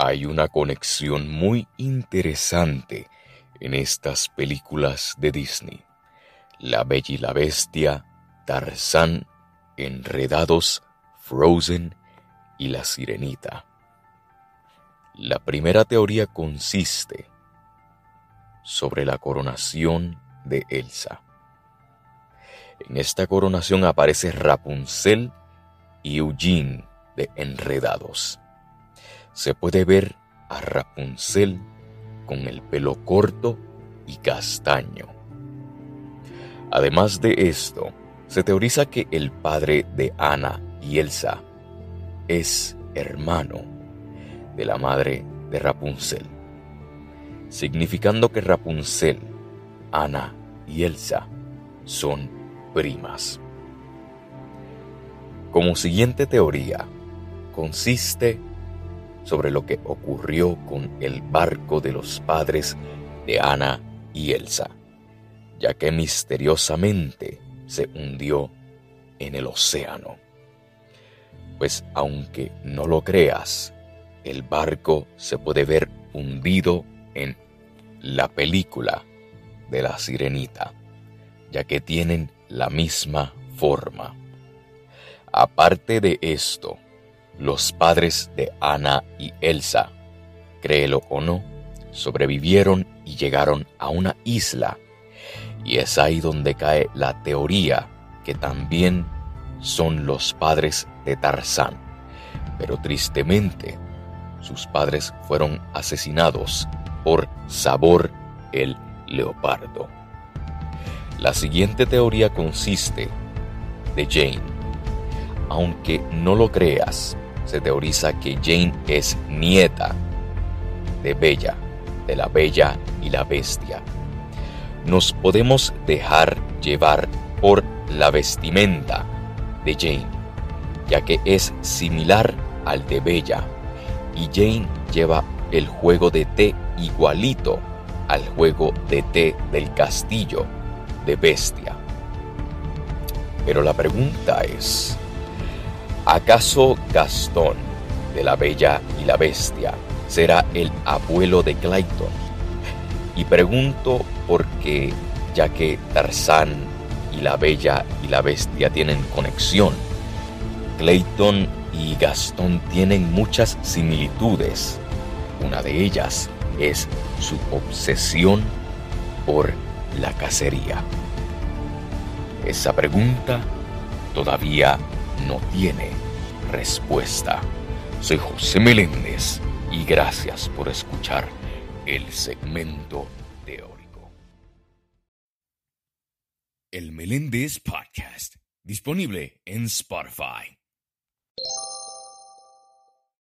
Hay una conexión muy interesante en estas películas de Disney. La Bella y la Bestia, Tarzán, Enredados, Frozen y La Sirenita. La primera teoría consiste sobre la coronación de Elsa. En esta coronación aparece Rapunzel y Eugene de Enredados. Se puede ver a Rapunzel con el pelo corto y castaño. Además de esto, se teoriza que el padre de Anna y Elsa es hermano de la madre de Rapunzel, significando que Rapunzel, Anna y Elsa son primas. Como siguiente teoría, consiste sobre lo que ocurrió con el barco de los padres de Ana y Elsa, ya que misteriosamente se hundió en el océano. Pues aunque no lo creas, el barco se puede ver hundido en la película de la sirenita, ya que tienen la misma forma. Aparte de esto, los padres de Ana y Elsa, créelo o no, sobrevivieron y llegaron a una isla. Y es ahí donde cae la teoría que también son los padres de Tarzán. Pero tristemente, sus padres fueron asesinados por Sabor el leopardo. La siguiente teoría consiste de Jane. Aunque no lo creas, se teoriza que Jane es nieta de Bella, de la Bella y la Bestia. Nos podemos dejar llevar por la vestimenta de Jane, ya que es similar al de Bella, y Jane lleva el juego de té igualito al juego de té del castillo de Bestia. Pero la pregunta es, ¿acaso Gastón de la Bella y la Bestia será el abuelo de Clayton? Y pregunto porque, ya que Tarzán y la Bella y la Bestia tienen conexión, Clayton y Gastón tienen muchas similitudes. Una de ellas es su obsesión por la cacería. Esa pregunta todavía no tiene respuesta. Soy José Meléndez y gracias por escuchar el segmento teórico. El Meléndez Podcast, disponible en Spotify.